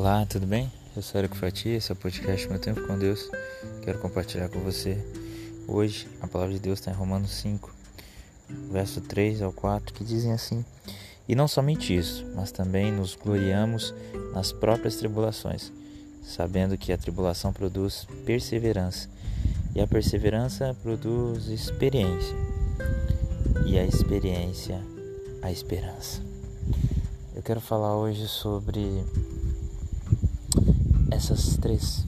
Olá, tudo bem? Eu sou Eric Fatia, esse é o podcast Meu Tempo com Deus. Quero compartilhar com você. Hoje, a palavra de Deus está em Romanos 5, verso 3 ao 4, que dizem assim: E não somente isso, mas também nos gloriamos nas próprias tribulações, sabendo que a tribulação produz perseverança, e a perseverança produz experiência, e a experiência, a esperança. Eu quero falar hoje sobre essas três: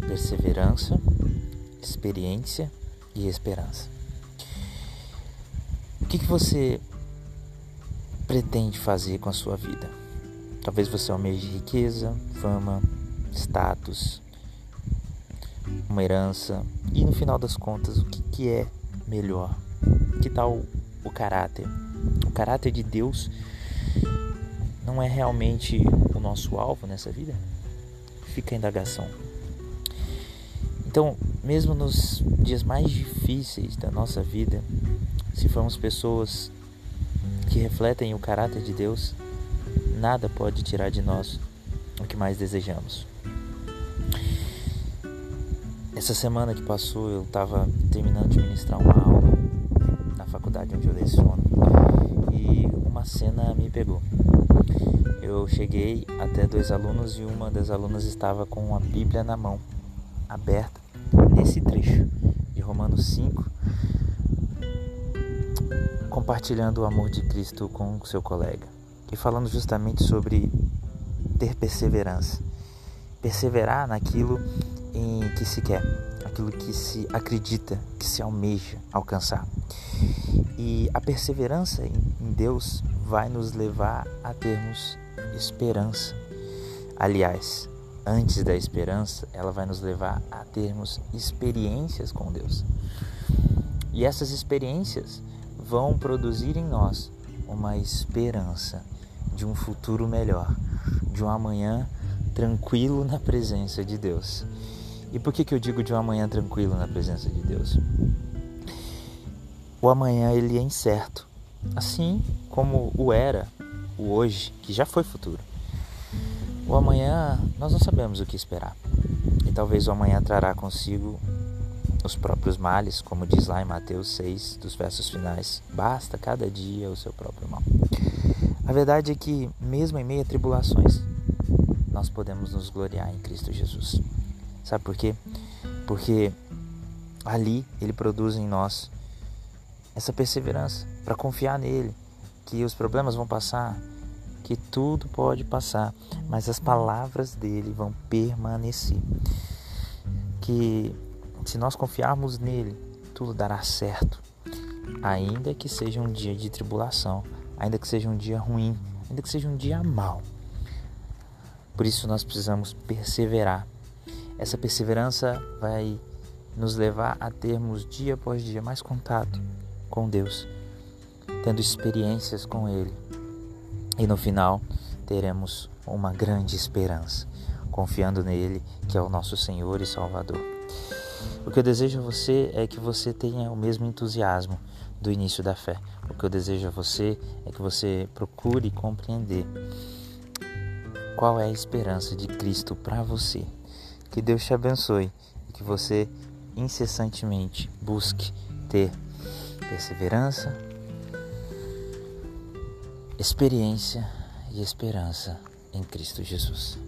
perseverança, experiência e esperança. O que, que você pretende fazer com a sua vida? Talvez você almeje riqueza, fama, status, uma herança e no final das contas o que, que é melhor? Que tal o caráter? O caráter de Deus não é realmente o nosso alvo nessa vida? Fica a indagação. Então, mesmo nos dias mais difíceis da nossa vida, se formos pessoas que refletem o caráter de Deus, nada pode tirar de nós o que mais desejamos. Essa semana que passou, eu estava terminando de ministrar uma aula na faculdade onde eu leciono e uma cena me pegou eu cheguei até dois alunos e uma das alunas estava com a Bíblia na mão, aberta, nesse trecho de Romanos 5, compartilhando o amor de Cristo com seu colega e falando justamente sobre ter perseverança. Perseverar naquilo em que se quer, aquilo que se acredita, que se almeja alcançar. E a perseverança em Deus vai nos levar a termos esperança. Aliás, antes da esperança, ela vai nos levar a termos experiências com Deus. E essas experiências vão produzir em nós uma esperança de um futuro melhor, de um amanhã tranquilo na presença de Deus. E por que, que eu digo de um amanhã tranquilo na presença de Deus? O amanhã ele é incerto, assim como o era o hoje, que já foi futuro. O amanhã, nós não sabemos o que esperar. E talvez o amanhã trará consigo os próprios males, como diz lá em Mateus 6, dos versos finais. Basta cada dia o seu próprio mal. A verdade é que, mesmo em meio a tribulações, nós podemos nos gloriar em Cristo Jesus. Sabe por quê? Porque ali ele produz em nós essa perseverança para confiar nele, que os problemas vão passar, que tudo pode passar, mas as palavras dele vão permanecer. Que se nós confiarmos nele, tudo dará certo, ainda que seja um dia de tribulação, ainda que seja um dia ruim, ainda que seja um dia mau. Por isso nós precisamos perseverar. Essa perseverança vai nos levar a termos dia após dia mais contato com Deus tendo experiências com Ele. E no final teremos uma grande esperança, confiando nele, que é o nosso Senhor e Salvador. O que eu desejo a você é que você tenha o mesmo entusiasmo do início da fé. O que eu desejo a você é que você procure compreender qual é a esperança de Cristo para você. Que Deus te abençoe e que você incessantemente busque ter perseverança, experiência e esperança em Cristo Jesus.